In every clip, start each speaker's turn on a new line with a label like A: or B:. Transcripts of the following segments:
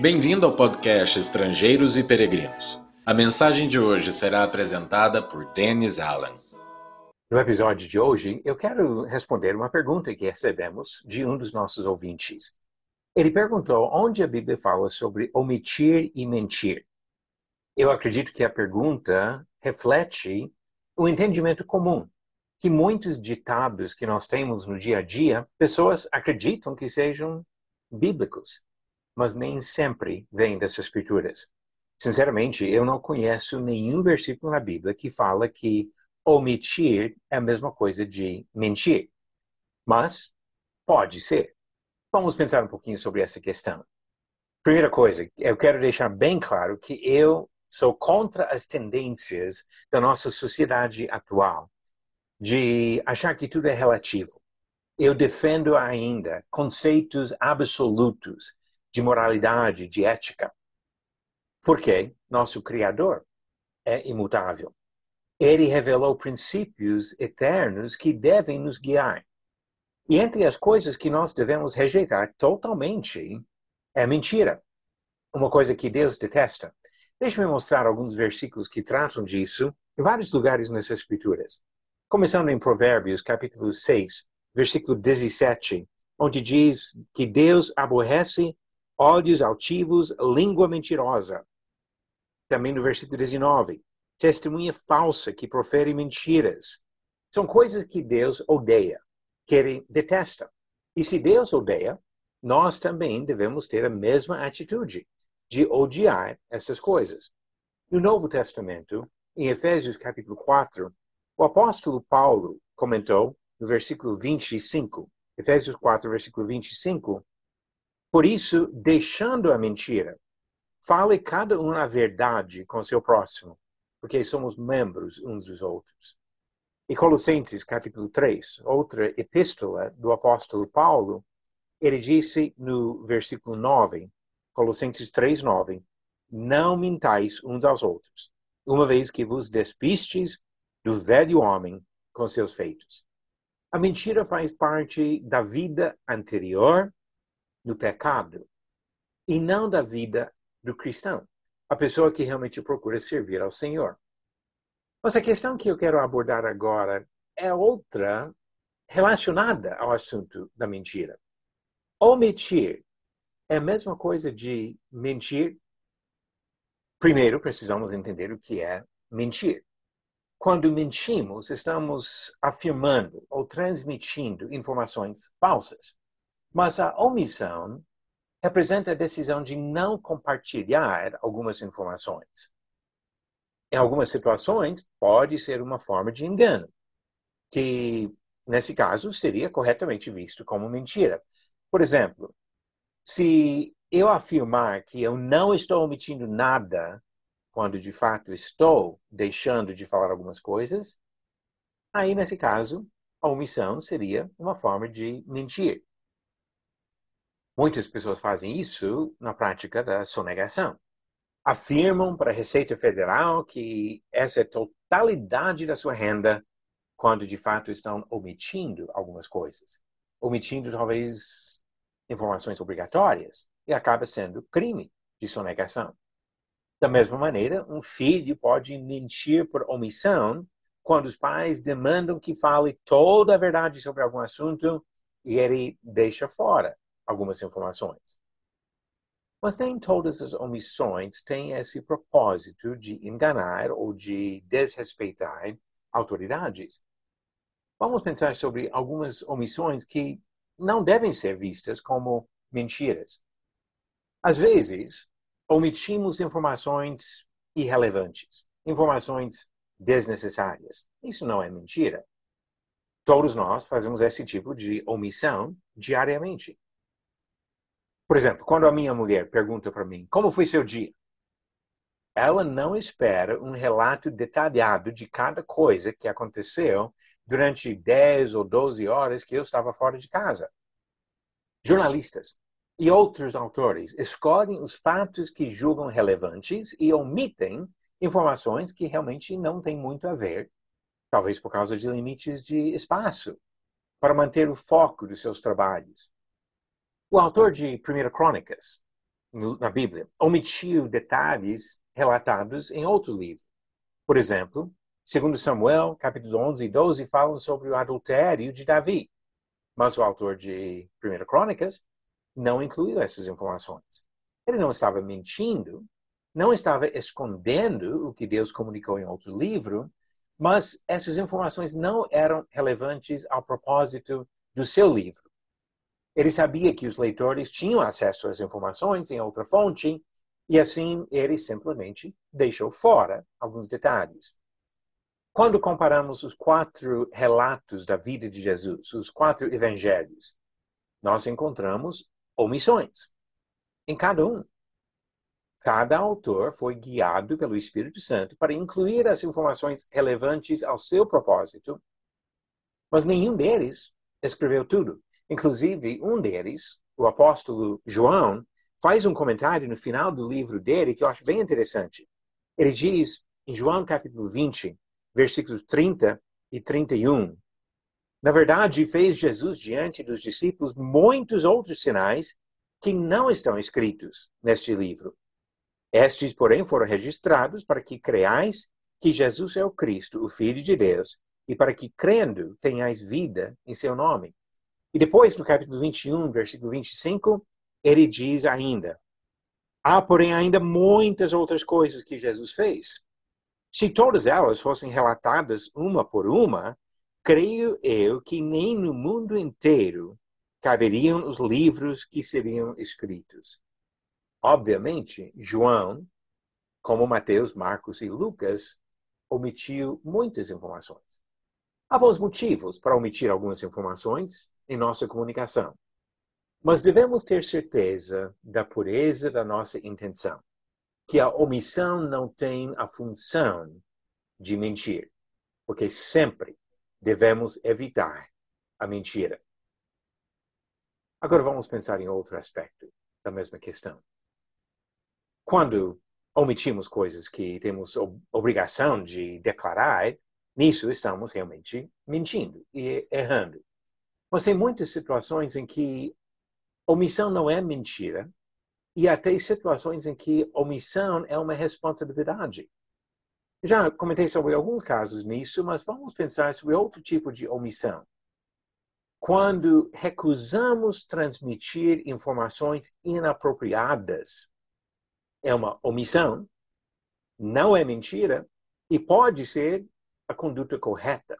A: Bem-vindo ao podcast Estrangeiros e Peregrinos. A mensagem de hoje será apresentada por Dennis Allen.
B: No episódio de hoje, eu quero responder uma pergunta que recebemos de um dos nossos ouvintes. Ele perguntou onde a Bíblia fala sobre omitir e mentir. Eu acredito que a pergunta reflete o entendimento comum que muitos ditados que nós temos no dia a dia, pessoas acreditam que sejam bíblicos mas nem sempre vem dessas escrituras. Sinceramente, eu não conheço nenhum versículo na Bíblia que fala que omitir é a mesma coisa de mentir. Mas pode ser. Vamos pensar um pouquinho sobre essa questão. Primeira coisa, eu quero deixar bem claro que eu sou contra as tendências da nossa sociedade atual de achar que tudo é relativo. Eu defendo ainda conceitos absolutos de moralidade, de ética. Porque nosso Criador é imutável. Ele revelou princípios eternos que devem nos guiar. E entre as coisas que nós devemos rejeitar totalmente é mentira. Uma coisa que Deus detesta. Deixe-me mostrar alguns versículos que tratam disso em vários lugares nessas escrituras. Começando em Provérbios, capítulo 6, versículo 17, onde diz que Deus aborrece ódios altivos, língua mentirosa. Também no versículo 19, testemunha falsa que profere mentiras. São coisas que Deus odeia, que ele detesta. E se Deus odeia, nós também devemos ter a mesma atitude de odiar essas coisas. No Novo Testamento, em Efésios capítulo 4, o apóstolo Paulo comentou no versículo 25, Efésios 4, versículo 25, por isso, deixando a mentira, fale cada um a verdade com seu próximo, porque somos membros uns dos outros. E Colossenses, capítulo 3, outra epístola do apóstolo Paulo, ele disse no versículo 9, Colossenses 3, 9, não mintais uns aos outros, uma vez que vos despistes do velho homem com seus feitos. A mentira faz parte da vida anterior no pecado e não da vida do cristão, a pessoa que realmente procura servir ao Senhor. Mas a questão que eu quero abordar agora é outra relacionada ao assunto da mentira. Omitir é a mesma coisa de mentir. Primeiro, precisamos entender o que é mentir. Quando mentimos, estamos afirmando ou transmitindo informações falsas. Mas a omissão representa a decisão de não compartilhar algumas informações. Em algumas situações, pode ser uma forma de engano, que, nesse caso, seria corretamente visto como mentira. Por exemplo, se eu afirmar que eu não estou omitindo nada, quando de fato estou deixando de falar algumas coisas, aí, nesse caso, a omissão seria uma forma de mentir. Muitas pessoas fazem isso na prática da sonegação. Afirmam para a Receita Federal que essa é a totalidade da sua renda, quando de fato estão omitindo algumas coisas. Omitindo talvez informações obrigatórias e acaba sendo crime de sonegação. Da mesma maneira, um filho pode mentir por omissão quando os pais demandam que fale toda a verdade sobre algum assunto e ele deixa fora algumas informações. Mas nem todas as omissões têm esse propósito de enganar ou de desrespeitar autoridades. Vamos pensar sobre algumas omissões que não devem ser vistas como mentiras. Às vezes, omitimos informações irrelevantes, informações desnecessárias. Isso não é mentira. Todos nós fazemos esse tipo de omissão diariamente. Por exemplo, quando a minha mulher pergunta para mim como foi seu dia, ela não espera um relato detalhado de cada coisa que aconteceu durante 10 ou 12 horas que eu estava fora de casa. Jornalistas e outros autores escolhem os fatos que julgam relevantes e omitem informações que realmente não têm muito a ver, talvez por causa de limites de espaço, para manter o foco dos seus trabalhos. O autor de 1 Crônicas, na Bíblia, omitiu detalhes relatados em outro livro. Por exemplo, segundo Samuel, capítulos 11 e 12 falam sobre o adultério de Davi, mas o autor de 1 Crônicas não incluiu essas informações. Ele não estava mentindo, não estava escondendo o que Deus comunicou em outro livro, mas essas informações não eram relevantes ao propósito do seu livro. Ele sabia que os leitores tinham acesso às informações em outra fonte, e assim ele simplesmente deixou fora alguns detalhes. Quando comparamos os quatro relatos da vida de Jesus, os quatro evangelhos, nós encontramos omissões em cada um. Cada autor foi guiado pelo Espírito Santo para incluir as informações relevantes ao seu propósito, mas nenhum deles escreveu tudo. Inclusive, um deles, o apóstolo João, faz um comentário no final do livro dele que eu acho bem interessante. Ele diz, em João capítulo 20, versículos 30 e 31, na verdade, fez Jesus diante dos discípulos muitos outros sinais que não estão escritos neste livro. Estes, porém, foram registrados para que creais que Jesus é o Cristo, o Filho de Deus, e para que, crendo, tenhais vida em seu nome. E depois, no capítulo 21, versículo 25, ele diz ainda: Há, porém, ainda muitas outras coisas que Jesus fez. Se todas elas fossem relatadas uma por uma, creio eu que nem no mundo inteiro caberiam os livros que seriam escritos. Obviamente, João, como Mateus, Marcos e Lucas, omitiu muitas informações. Há bons motivos para omitir algumas informações, em nossa comunicação. Mas devemos ter certeza da pureza da nossa intenção, que a omissão não tem a função de mentir, porque sempre devemos evitar a mentira. Agora vamos pensar em outro aspecto da mesma questão. Quando omitimos coisas que temos obrigação de declarar, nisso estamos realmente mentindo e errando. Mas tem muitas situações em que omissão não é mentira e até situações em que omissão é uma responsabilidade. Já comentei sobre alguns casos nisso, mas vamos pensar sobre outro tipo de omissão. Quando recusamos transmitir informações inapropriadas, é uma omissão, não é mentira e pode ser a conduta correta.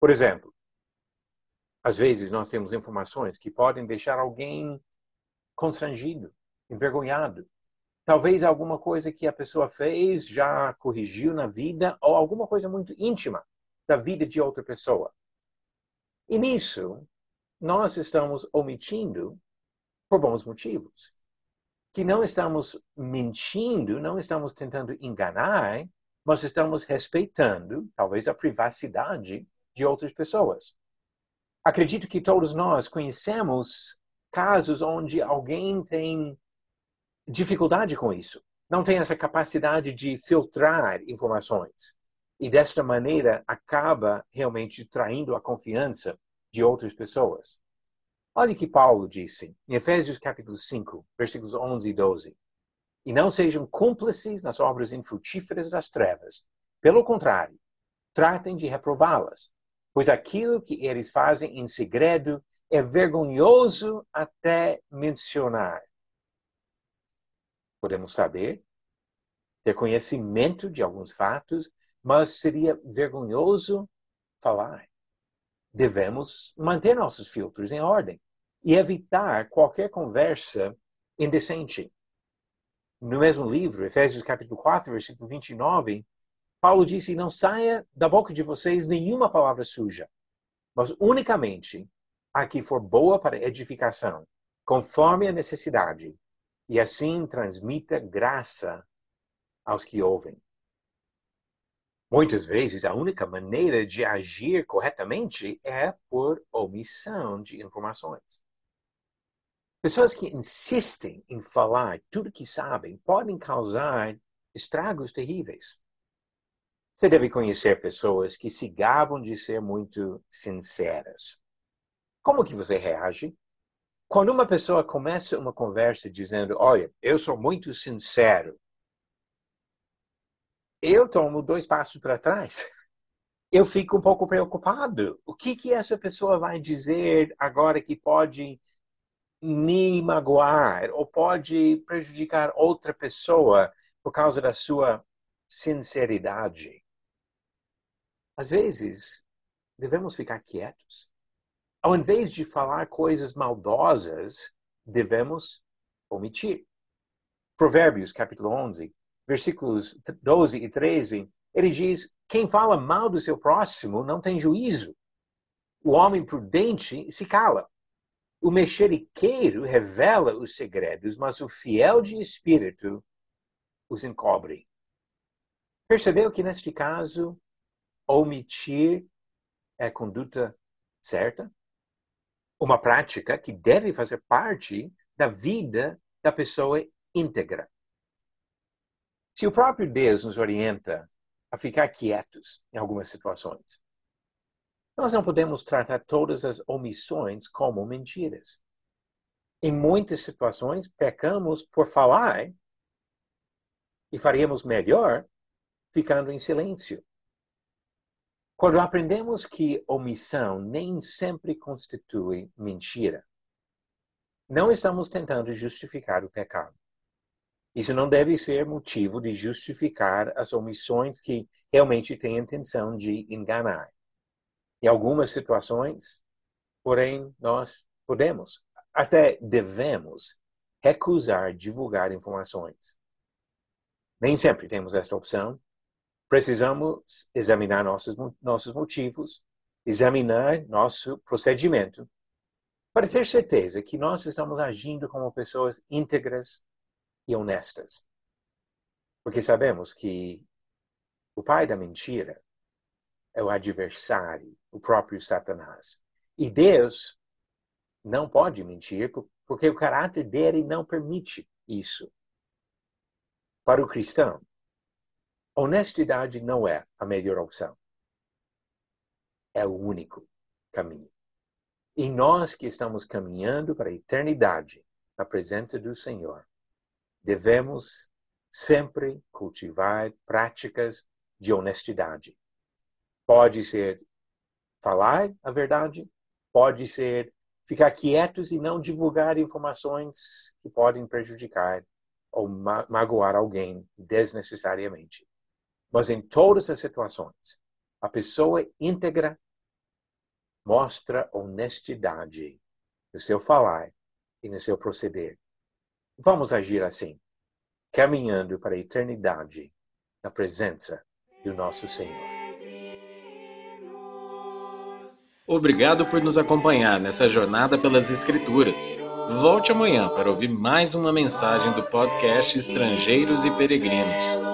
B: Por exemplo, às vezes nós temos informações que podem deixar alguém constrangido, envergonhado. Talvez alguma coisa que a pessoa fez já corrigiu na vida ou alguma coisa muito íntima da vida de outra pessoa. E nisso, nós estamos omitindo por bons motivos. Que não estamos mentindo, não estamos tentando enganar, mas estamos respeitando, talvez, a privacidade de outras pessoas. Acredito que todos nós conhecemos casos onde alguém tem dificuldade com isso, não tem essa capacidade de filtrar informações e desta maneira acaba realmente traindo a confiança de outras pessoas. Olha o que Paulo disse em Efésios capítulo 5, versículos 11 e 12. E não sejam cúmplices nas obras infrutíferas das trevas. Pelo contrário, tratem de reprová-las pois aquilo que eles fazem em segredo é vergonhoso até mencionar. Podemos saber, ter conhecimento de alguns fatos, mas seria vergonhoso falar. Devemos manter nossos filtros em ordem e evitar qualquer conversa indecente. No mesmo livro, Efésios capítulo 4, versículo 29, Paulo disse: Não saia da boca de vocês nenhuma palavra suja, mas unicamente a que for boa para edificação, conforme a necessidade, e assim transmita graça aos que ouvem. Muitas vezes, a única maneira de agir corretamente é por omissão de informações. Pessoas que insistem em falar tudo que sabem podem causar estragos terríveis. Você deve conhecer pessoas que se gabam de ser muito sinceras. Como que você reage? Quando uma pessoa começa uma conversa dizendo, olha, eu sou muito sincero, eu tomo dois passos para trás. Eu fico um pouco preocupado. O que, que essa pessoa vai dizer agora que pode me magoar ou pode prejudicar outra pessoa por causa da sua sinceridade? Às vezes, devemos ficar quietos. Ao invés de falar coisas maldosas, devemos omitir. Provérbios, capítulo 11, versículos 12 e 13, ele diz: Quem fala mal do seu próximo não tem juízo. O homem prudente se cala. O mexeriqueiro revela os segredos, mas o fiel de espírito os encobre. Percebeu que neste caso, omitir é conduta certa? Uma prática que deve fazer parte da vida da pessoa íntegra. Se o próprio Deus nos orienta a ficar quietos em algumas situações, nós não podemos tratar todas as omissões como mentiras. Em muitas situações, pecamos por falar e faríamos melhor ficando em silêncio. Quando aprendemos que omissão nem sempre constitui mentira, não estamos tentando justificar o pecado. Isso não deve ser motivo de justificar as omissões que realmente têm a intenção de enganar. Em algumas situações, porém, nós podemos, até devemos, recusar divulgar informações. Nem sempre temos esta opção. Precisamos examinar nossos, nossos motivos, examinar nosso procedimento, para ter certeza que nós estamos agindo como pessoas íntegras, e honestas. Porque sabemos que o pai da mentira é o adversário, o próprio Satanás. E Deus não pode mentir porque o caráter dele não permite isso. Para o cristão, honestidade não é a melhor opção. É o único caminho. E nós que estamos caminhando para a eternidade na presença do Senhor, devemos sempre cultivar práticas de honestidade. Pode ser falar a verdade, pode ser ficar quietos e não divulgar informações que podem prejudicar ou ma magoar alguém desnecessariamente. Mas em todas as situações, a pessoa íntegra mostra honestidade no seu falar e no seu proceder. Vamos agir assim, caminhando para a eternidade na presença do nosso Senhor.
A: Obrigado por nos acompanhar nessa jornada pelas Escrituras. Volte amanhã para ouvir mais uma mensagem do podcast Estrangeiros e Peregrinos.